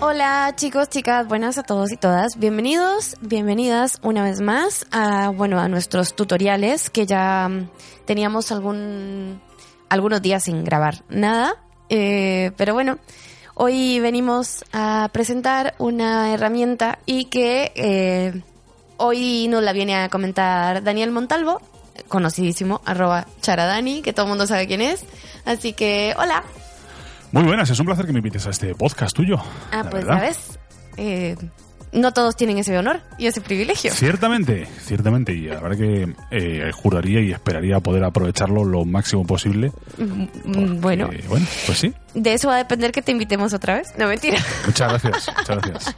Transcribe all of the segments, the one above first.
Hola chicos, chicas, buenas a todos y todas. Bienvenidos, bienvenidas una vez más a, bueno, a nuestros tutoriales que ya mm, teníamos algún, algunos días sin grabar nada. Eh, pero bueno, hoy venimos a presentar una herramienta y que eh, hoy nos la viene a comentar Daniel Montalvo, conocidísimo, arroba charadani, que todo el mundo sabe quién es. Así que, hola. Muy buenas, es un placer que me invites a este podcast tuyo. Ah, pues verdad. ya ves. Eh, no todos tienen ese honor y ese privilegio. Ciertamente, ciertamente, y la verdad que eh, juraría y esperaría poder aprovecharlo lo máximo posible. Mm, porque, Bueno, bueno, pues sí. de eso va a depender que te invitemos otra vez. No, mentira. Muchas gracias, muchas gracias.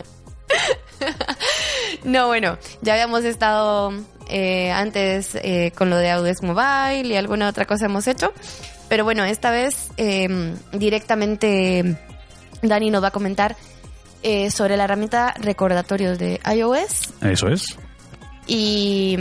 No, bueno, ya habíamos estado eh, antes eh, con lo de Audes Mobile y alguna otra cosa hemos hecho. Pero bueno, esta vez eh, directamente Dani nos va a comentar eh, sobre la herramienta recordatorios de iOS Eso es. y,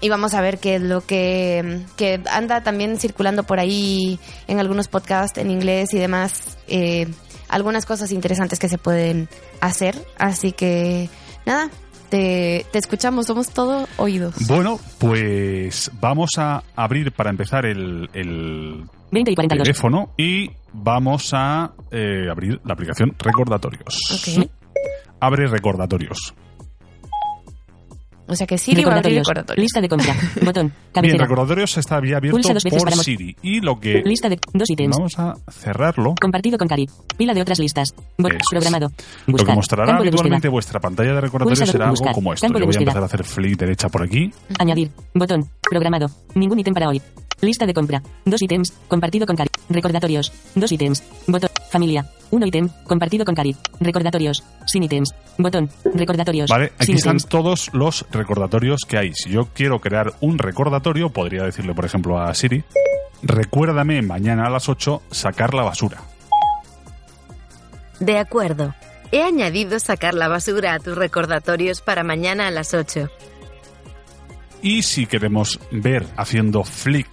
y vamos a ver qué es lo que, que anda también circulando por ahí en algunos podcasts en inglés y demás. eh, algunas cosas interesantes que se pueden hacer. Así que nada, te, te escuchamos, somos todo oídos. Bueno, pues vamos a abrir para empezar el, el 20 y 42. teléfono y vamos a eh, abrir la aplicación Recordatorios. Abre Recordatorios. O sea que Siri va a abrir Recordatorios. Lista de compra. Botón. Bien, Cabecera. Recordatorios está ya abierto Pulsa dos veces por para Siri. Y lo que Lista de dos ítems. vamos a cerrarlo. Compartido con Cari. Pila de otras listas. Programado. Lo que mostrará habitualmente vuestra pantalla de recordatorios será algo como esto. Campo Yo de voy a empezar a hacer flick derecha por aquí. Añadir. Botón. Programado. Ningún ítem para hoy. Lista de compra. Dos ítems. Compartido con Cari. Recordatorios. Dos ítems. Botón. Familia. Uno ítem. Compartido con Cari. Recordatorios. Sin ítems. Botón. Recordatorios. Vale, aquí Sin están todos los recordatorios que hay. Si yo quiero crear un recordatorio, podría decirle, por ejemplo, a Siri, recuérdame mañana a las 8 sacar la basura. De acuerdo. He añadido sacar la basura a tus recordatorios para mañana a las 8. Y si queremos ver haciendo flick,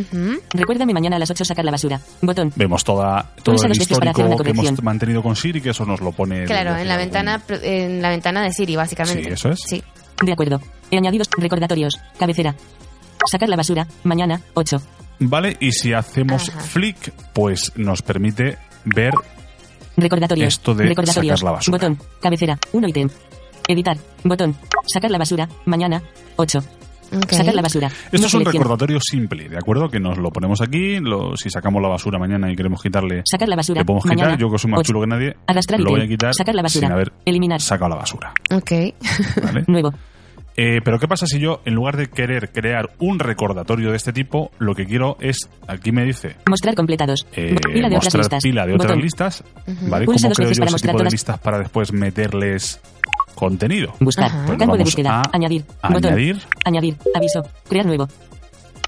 Ujú. Recuérdame mañana a las 8 sacar la basura. Botón. vemos toda, todo el histórico que hemos mantenido con Siri, que eso nos lo pone... Claro, en la algún- ventana en la ventana de Siri, básicamente. Sí, eso es. Sí. De acuerdo. He añadido recordatorios. Cabecera. Sacar la basura. Mañana. 8. Vale, y si hacemos Ajá. flick, pues nos permite ver Recordatorios. Esto de Recordatorios. sacar la basura. Botón. Cabecera. 1 ítem. Editar. Botón. Sacar la basura. Mañana. 8. Sacar la basura. Esto No es un recordatorio simple, ¿de acuerdo? Que nos lo ponemos aquí, lo- si sacamos la basura mañana y queremos quitarle, Sacar la basura. le podemos quitar, Mañana. yo que soy más Ocho. chulo que nadie, Arrastrar lo voy a quitar Sacar la basura. sin haber Eliminar. sacado la basura, Ok. ¿vale? Nuevo. Eh, pero ¿qué pasa si yo, en lugar de querer crear un recordatorio de este tipo, lo que quiero es, aquí me dice, Mostrar completados. eh, pila de otras mostrar listas. pila de otras Botón. listas, Ujú. ¿vale? Pulsa ¿Cómo creo yo para ese mostrar tipo de listas para después meterles contenido? Buscar. Pues Campo de búsqueda. Añadir. Botón. Añadir, Añadir. Aviso. Crear nuevo.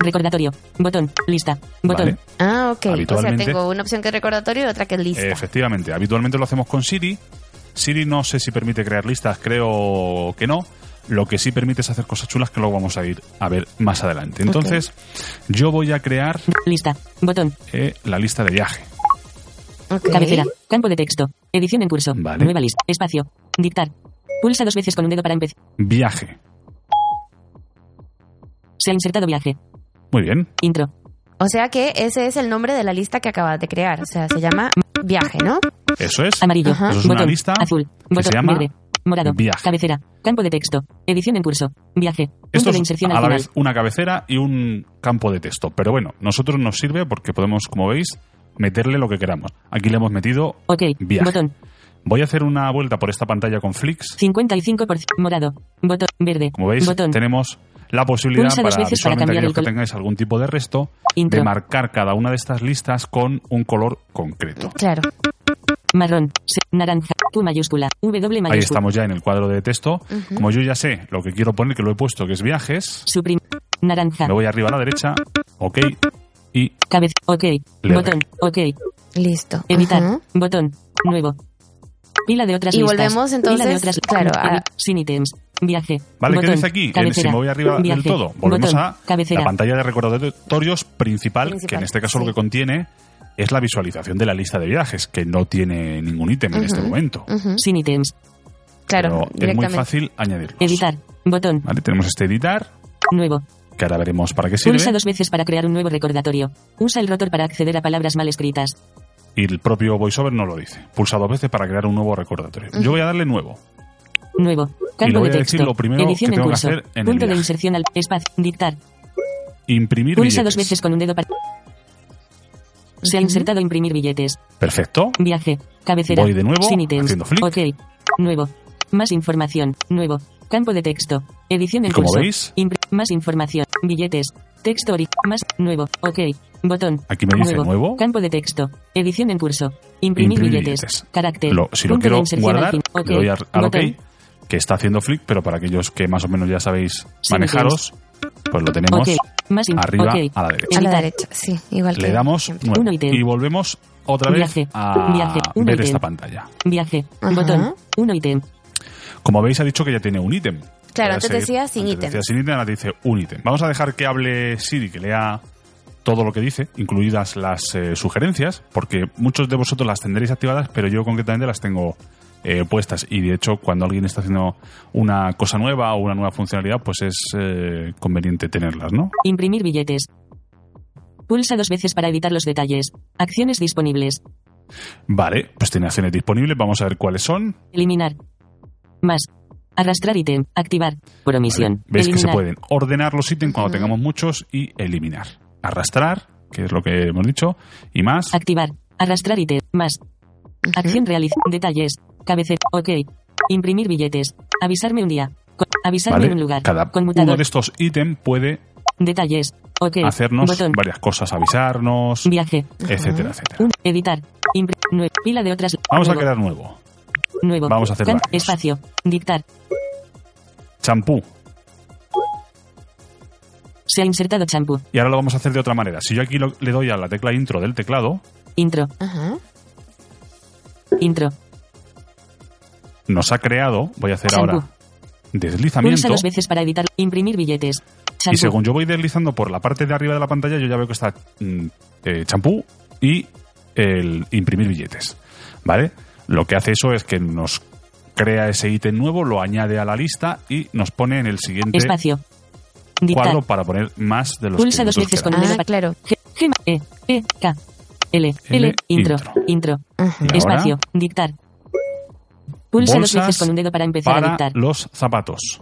Recordatorio. Botón. Lista. Botón. ¿vale? Ah, ok. O sea, tengo una opción que es recordatorio y otra que es lista. Efectivamente, habitualmente lo hacemos con Siri. Siri no sé si permite crear listas, creo que no. Lo que sí permite es hacer cosas chulas que luego vamos a ir a ver más adelante. Entonces, yo voy a crear Lista. Botón. eh, la lista de viaje. Cabecera. Campo de texto. Edición en curso. Vale. Nueva lista. Espacio. Dictar. Pulsa dos veces con un dedo para empezar. Viaje. Se ha insertado viaje. Muy bien. Intro. O sea que ese es el nombre de la lista que acabas de crear. O sea, se llama viaje, ¿no? Eso es. Amarillo. Ajá. Eso es una lista Azul. que Botón. se llama Verde. Morado. viaje. Cabecera. Campo de texto. Edición en curso. Viaje. Punto Esto de es inserción a al la final. vez una cabecera y un campo de texto. Pero bueno, nosotros nos sirve porque podemos, como veis, meterle lo que queramos. Aquí le hemos metido Ok. viaje. Botón. Voy a hacer una vuelta por esta pantalla con flicks. 55%. Morado. Botón. Verde. Como veis, Botón. tenemos la posibilidad para veces para cambiar aquellos el que color. tengáis algún tipo de resto Intro. de marcar cada una de estas listas con un color concreto. Claro. Marrón. Naranja. Q mayúscula. W mayúscula. Ahí estamos ya en el cuadro de texto. Como yo ya sé lo que quiero poner, que lo he puesto, que es viajes, Suprim. Naranja. me voy arriba a la derecha, ok, y Cabeza. Ok. Le Botón. Ok. Listo. Editar. Ajá. Botón. Nuevo. Pila de otras Y listas. volvemos, entonces, Pila de otras claro, a- Sin ítems. Viaje. ¿Vale? ¿Qué Botón. dice aquí? Cabecera. si me voy arriba del Viaje. todo, volvemos Botón. a Cabecera. la pantalla de recordatorios principal, Principal, que en este caso sí. lo que contiene es la visualización de la lista de viajes, que no tiene ningún ítem en este momento. Ujú. Sin ítems. Claro, Pero es muy fácil añadirlos. Editar. Botón. ¿Vale? Tenemos este editar, Nuevo. que ahora veremos para qué sirve. Pulsa dos veces para crear un nuevo recordatorio. Usa el rotor para acceder a palabras mal escritas. Y el propio VoiceOver no lo dice. Pulsa dos veces para crear un nuevo recordatorio. Yo voy a darle nuevo. Nuevo. Y Campo le voy de a decir texto. lo primero Edición que en tengo que curso. hacer en el Punto de viaje. inserción al espacio. Dictar. Imprimir Pulsa billetes. dos veces con un dedo para. Se ha insertado imprimir billetes. Perfecto. Viaje. Cabecera. Voy de nuevo, Sin ítems. haciendo. Ok. Nuevo. Más información. Nuevo. Campo de texto. Edición en curso. veis- más información. Billetes. Texto. Más. Nuevo. Ok. Botón. Aquí me dice nuevo. Campo de texto. Edición en curso. Imprimir, Imprimir billetes. billetes. Carácter. Lo- si lo quiero guardar, fin. Ok. le doy al, al OK, que está haciendo flick, pero para aquellos que más o menos ya sabéis manejaros, pues lo tenemos. Más arriba a la derecha. A la derecha, sí, igual que Le damos nuevo. Y volvemos otra vez Viaje. a Viaje. Uno ver ítem. esta pantalla. Viaje. Ajá. Botón. Uno ítem. Como veis, ha dicho que ya tiene un ítem. Claro, antes seguir- decía sin ítem. Decía sin ítem, ahora dice un ítem. Vamos a dejar que hable Siri, que lea todo lo que dice, incluidas las eh, sugerencias, porque muchos de vosotros las tendréis activadas, pero yo concretamente las tengo eh, puestas. Y de hecho, cuando alguien está haciendo una cosa nueva o una nueva funcionalidad, pues es eh, conveniente tenerlas, ¿no? Imprimir billetes. Pulsa dos veces para editar los detalles. Acciones disponibles. Vale, pues tiene acciones disponibles, vamos a ver cuáles son. Eliminar. Más. Arrastrar ítem. Activar. Por omisión. Veis que se pueden ordenar los ítems cuando tengamos muchos y eliminar. Arrastrar, que es lo que hemos dicho, y más. Activar. Arrastrar ítem. Más. Acción realizar. Detalles. Cabecera. Ok. Imprimir billetes. Avisarme un día. Avisarme ¿vale? un lugar. Cada Conmutador. uno de estos ítems puede Detalles. Ok. hacernos Botón. varias cosas, avisarnos, Viaje. etcétera, etcétera. Un. Editar. Impri- nue- Pila de otras. Vamos a crear nuevo. Nuevo. vamos a hacer. Espacio. Dictar. Champú. Se ha insertado champú. Y ahora lo vamos a hacer de otra manera. Si yo aquí lo- le doy a la tecla intro del teclado, Intro. Ajá. Intro. nos ha creado, voy a hacer ahora deslizamiento. Pulsa dos veces para editar. Imprimir billetes. Y según yo voy deslizando por la parte de arriba de la pantalla, yo ya veo que está mm, eh, champú y el imprimir billetes. ¿Vale? Lo que hace eso es que nos crea ese ítem nuevo, lo añade a la lista y nos pone en el siguiente Espacio. Dictar. cuadro para poner más de los Pulsa que dos veces con el dedo Ah, claro. G, G, E, E, K. L, L, L, intro, intro. Espacio, dictar. Pulsa dos veces con un dedo para empezar para a dictar. los zapatos.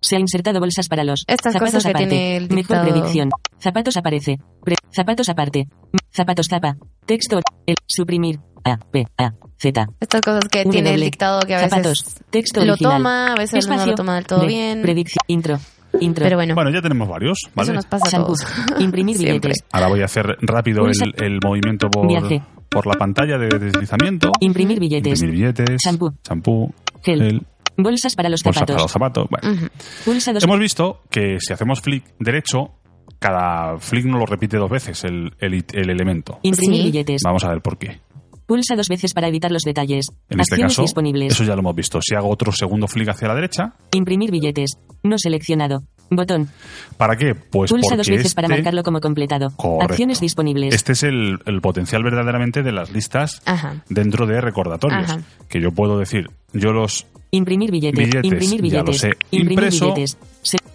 Se ha insertado bolsas para los Estas zapatos cosas que aparte. tiene el Mejor predicción. Zapatos aparece. Pre- zapatos aparte. Zapatos zapa. Texto. El. Suprimir. A. P. A. Z. Estas cosas que W. tiene el dictado que a veces Zapatos. Texto lo original. toma, a veces no Espacio. lo toma del todo D. bien. Predicción. Intro. Intro. Pero bueno, Bueno, ya tenemos varios, ¿vale? eso nos pasa a Shampoo. todos. Imprimir billetes. Ahora voy a hacer rápido el, el movimiento por, Viaje. por la pantalla de deslizamiento. Imprimir billetes. Imprimir billetes. Shampoo. Champú. Gel. gel, Bolsas para los zapatos. para los zapatos. Bueno. Ujú. Pulsa dos Hemos visto que si hacemos flick derecho, cada flick no lo repite dos veces el, el- el elemento. Imprimir Sí. billetes. Vamos a ver por qué. Pulsa dos veces para editar los detalles. En este Acciones caso, disponibles. eso ya lo hemos visto. Si hago otro segundo flick hacia la derecha, Imprimir billetes. No seleccionado. Botón. ¿para qué? Pues Pulsa dos veces para este- marcarlo como completado. Correcto. Acciones disponibles. Este es el, el potencial verdaderamente de las listas Ajá. dentro de recordatorios. Ajá. Que yo puedo decir, yo los Imprimir billetes. Billetes, Imprimir ya billetes. Imprimir Impreso. billetes.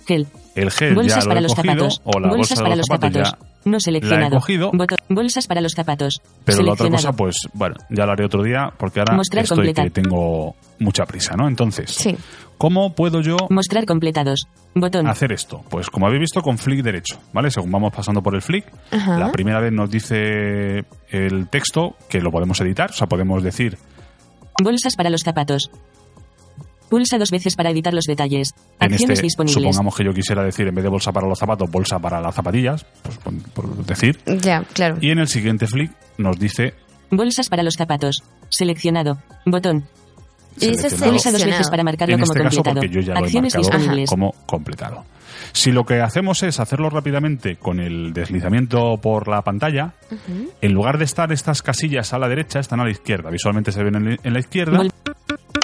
Gel. el gel Bolsas ya lo para he los cogido zapatos. o la Bolsas bolsa para los zapatos, zapatos. No seleccionado. cogido. Bolsas para los zapatos. Pero la otra cosa, pues bueno, ya lo haré otro día porque ahora Mostrar estoy que tengo mucha prisa, ¿no? Entonces, Sí. ¿cómo puedo yo Mostrar completados. Botón. hacer esto? Pues como habéis visto con flick derecho, ¿vale? Según vamos pasando por el flick, Ajá. la primera vez nos dice el texto que lo podemos editar, o sea, podemos decir Bolsas para los zapatos. Pulsa dos veces para editar los detalles. en Acciones este, disponibles. supongamos que yo quisiera decir en vez de bolsa para los zapatos, bolsa para las zapatillas, pues por, por decir, Ya, claro. y en el siguiente flick nos dice Bolsas para los zapatos. Seleccionado. Botón. Y. Pulsa dos veces para marcarlo en como este caso completado. porque yo ya lo he Acciones marcado disponibles. como completado. Si lo que hacemos es hacerlo rápidamente con el deslizamiento por la pantalla, en lugar de estar estas casillas a la derecha, están a la izquierda. Visualmente se ven en, en la izquierda. Vol-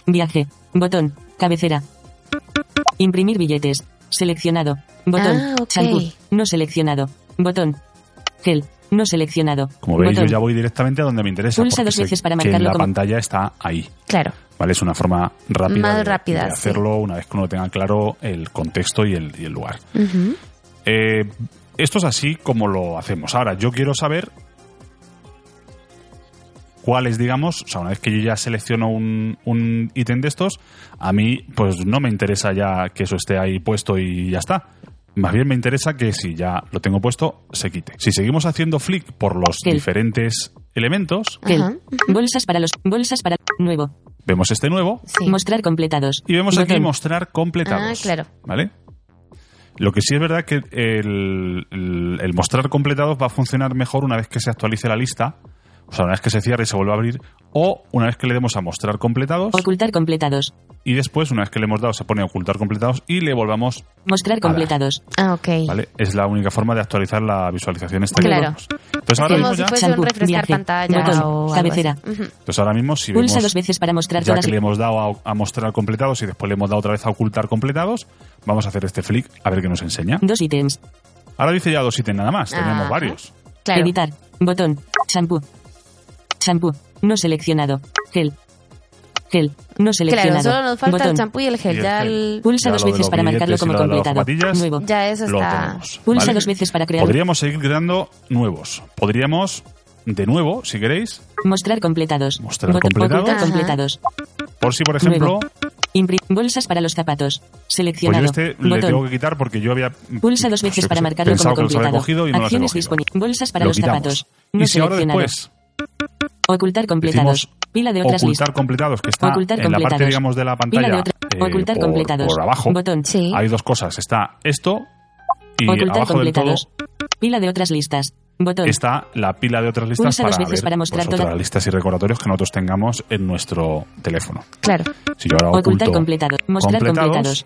Viaje. Botón. Cabecera. Imprimir billetes. Seleccionado. Botón. Ah. No seleccionado. Botón. Gel. No seleccionado. Como veis, Botón. yo ya voy directamente a donde me interesa. Pulsa dos veces para que marcarlo la como- pantalla está ahí. Claro. ¿Vale? Es una forma rápida, Más de, rápida, de sí. hacerlo una vez que uno tenga claro el contexto y el, y el lugar. Eh, esto es así como lo hacemos. Ahora, yo quiero saber cuáles, digamos, o sea, una vez que yo ya selecciono un, un ítem de estos, a mí, pues no me interesa ya que eso esté ahí puesto y ya está. Más bien me interesa que si ya lo tengo puesto, se quite. Si seguimos haciendo flick por los diferentes elementos. Ajá. Bolsas para los. Bolsas para. Nuevo. vemos este nuevo Sí. Mostrar completados. y vemos aquí mostrar completados. Ah, claro. ¿Vale? Lo que sí es verdad que el, el- el mostrar completados va a funcionar mejor una vez que se actualice la lista, o sea, una vez que se cierre y se vuelva a abrir, o una vez que le demos a mostrar completados Ocultar completados. y después, una vez que le hemos dado, se pone a ocultar completados y le volvamos, Mostrar completados. Ah, ok. ¿vale? Es la única forma de actualizar la visualización esta que Claro. tenemos. Entonces ahora mismo si ya, fuese un Shampoo, refrescar pantalla botón, o algo cabecera. entonces ahora mismo si Pulsa vemos dos veces para mostrar ya todas. que le hemos dado a, a mostrar completados y después le hemos dado otra vez a ocultar completados, vamos a hacer este flick a ver qué nos enseña. Dos ítems. Ahora dice ya dos ítems nada más, teníamos Ajá. varios. Claro. Editar. Botón. Champú. Champú. No seleccionado. Gel. Gel. No seleccionado. Claro, solo nos falta el Botón. champú y el gel. Y el ya gel. el- Pulsa Ya dos veces para marcarlo como completado. Nuevo. ya eso está. Pulsa ¿vale? dos veces para crear. Podríamos seguir creando nuevos. Podríamos, de nuevo, si queréis, Mostrar completados. Mostrar Botón. completados. Por si, por ejemplo, bolsas para los zapatos. pues Seleccionado. yo este le Botón. tengo que quitar porque yo había Pulsa dos pues veces para marcarlo como que los había completado. no Acciones disponibles. Bolsas para Lo los quitamos. zapatos. No y si ahora después Ocultar completados. decimos Pila de otras ocultar listas. completados, que está Ocultar en la parte, completados. digamos, de la Pila de pantalla, otra- eh, Ocultar por, completados. por abajo, Botón. Sí. hay dos cosas. Está esto y Ocultar abajo del todo completados. Pila de otras listas. Botón. está la pila de otras listas Pulsa para veces ver para mostrar pues, toda- otras listas y recordatorios que nosotros tengamos en nuestro teléfono. Claro. Si yo ahora Ocultar completado. Mostrar completados, completados.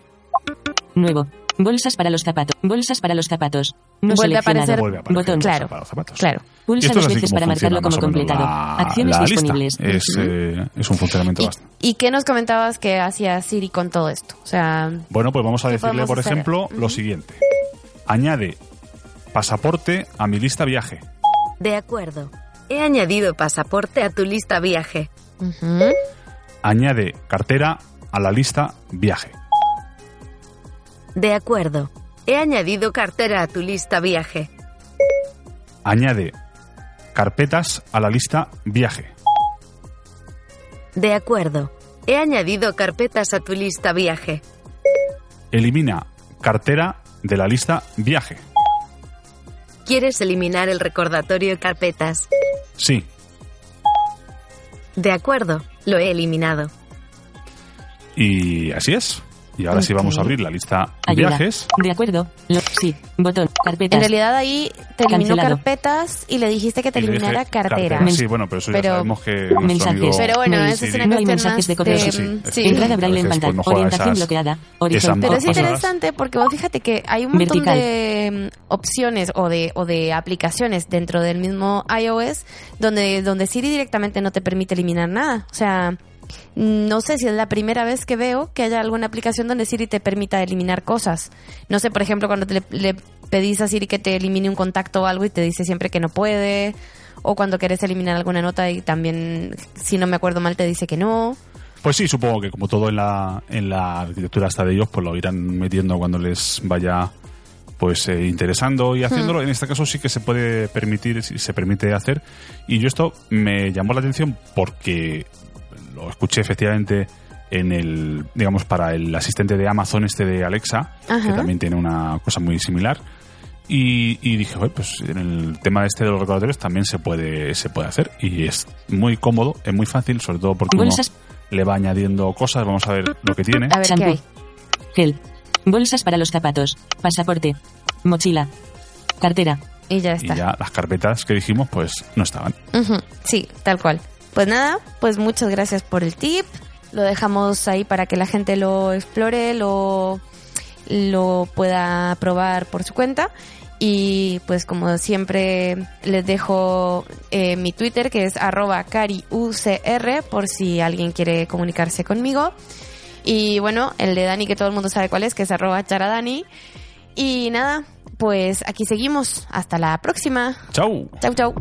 Nuevo. Bolsas para los zapatos. Bolsas para los zapatos. No Vuelve a aparecer- vuelve a aparecer Botón. Claro. para los zapatos. Claro. Pulsa dos veces para marcarlo como completado. la- Acciones la disponibles. Es, eh, es un funcionamiento ¿Y, bastante. ¿Y qué nos comentabas que hacía Siri con todo esto? O sea, Bueno, pues vamos a ¿Qué decirle, por hacer? ejemplo, lo Ujú. siguiente. Añade pasaporte a mi lista viaje. De acuerdo. He añadido pasaporte a tu lista viaje. ujú. Añade cartera a la lista viaje. De acuerdo. He añadido cartera a tu lista viaje. Añade carpetas a la lista viaje. De acuerdo. He añadido carpetas a tu lista viaje. Elimina cartera de la lista viaje. ¿Quieres eliminar el recordatorio carpetas? Sí. De acuerdo. Lo he eliminado. Y así es. Y ahora sí vamos a abrir la lista Ayuda. viajes. De acuerdo. Lo- sí. Botón. Carpetas. En realidad ahí te eliminó Cancelado. carpetas y le dijiste que te eliminara cartera. Men- Sí, bueno, pero eso ya Pero- sabemos que Mensajes. amigo Pero bueno, eso es una no hay mensajes de correo. de- Eso sí, mm, sí. sí. Entrada braille en pantalla. pues, no Orientación esas- bloqueada. Horizontal. Pero es interesante porque vos fíjate que hay un montón Vertical. de mm, opciones o de, o de aplicaciones dentro del mismo iOS donde, donde Siri directamente no te permite eliminar nada. O sea, no sé si es la primera vez que veo que haya alguna aplicación donde Siri te permita eliminar cosas. No sé, por ejemplo, cuando te le, le pedís a Siri que te elimine un contacto o algo y te dice siempre que no puede. O cuando querés eliminar alguna nota y también, si no me acuerdo mal, te dice que no. Pues sí, supongo que como todo en la, en la arquitectura hasta de ellos, pues lo irán metiendo cuando les vaya pues eh, interesando y haciéndolo. En este caso sí que se puede permitir, sí se permite hacer. Y yo esto me llamó la atención porque lo escuché efectivamente en el, digamos, para el asistente de Amazon este de Alexa, Ajá. que también tiene una cosa muy similar. Y, y dije, "Joder, pues en el tema este de los recordatorios también se puede, se puede hacer. Y es muy cómodo, es muy fácil, sobre todo porque uno le va añadiendo cosas. Vamos a ver lo que tiene. A ver qué hay. Gel. Bolsas para los zapatos. Pasaporte. Mochila. Cartera. Y ya Y está. ya las carpetas que dijimos, pues no estaban. Sí, tal cual. Pues nada, pues muchas gracias por el tip. lo dejamos ahí para que la gente lo explore, lo, lo pueda probar por su cuenta. Y pues como siempre les dejo eh, mi Twitter que es arroba cariucr por si alguien quiere comunicarse conmigo. Y bueno, el de Dani que todo el mundo sabe cuál es, que es arroba charadani. Y nada, pues aquí seguimos. Hasta la próxima. Chau. Chau, chau.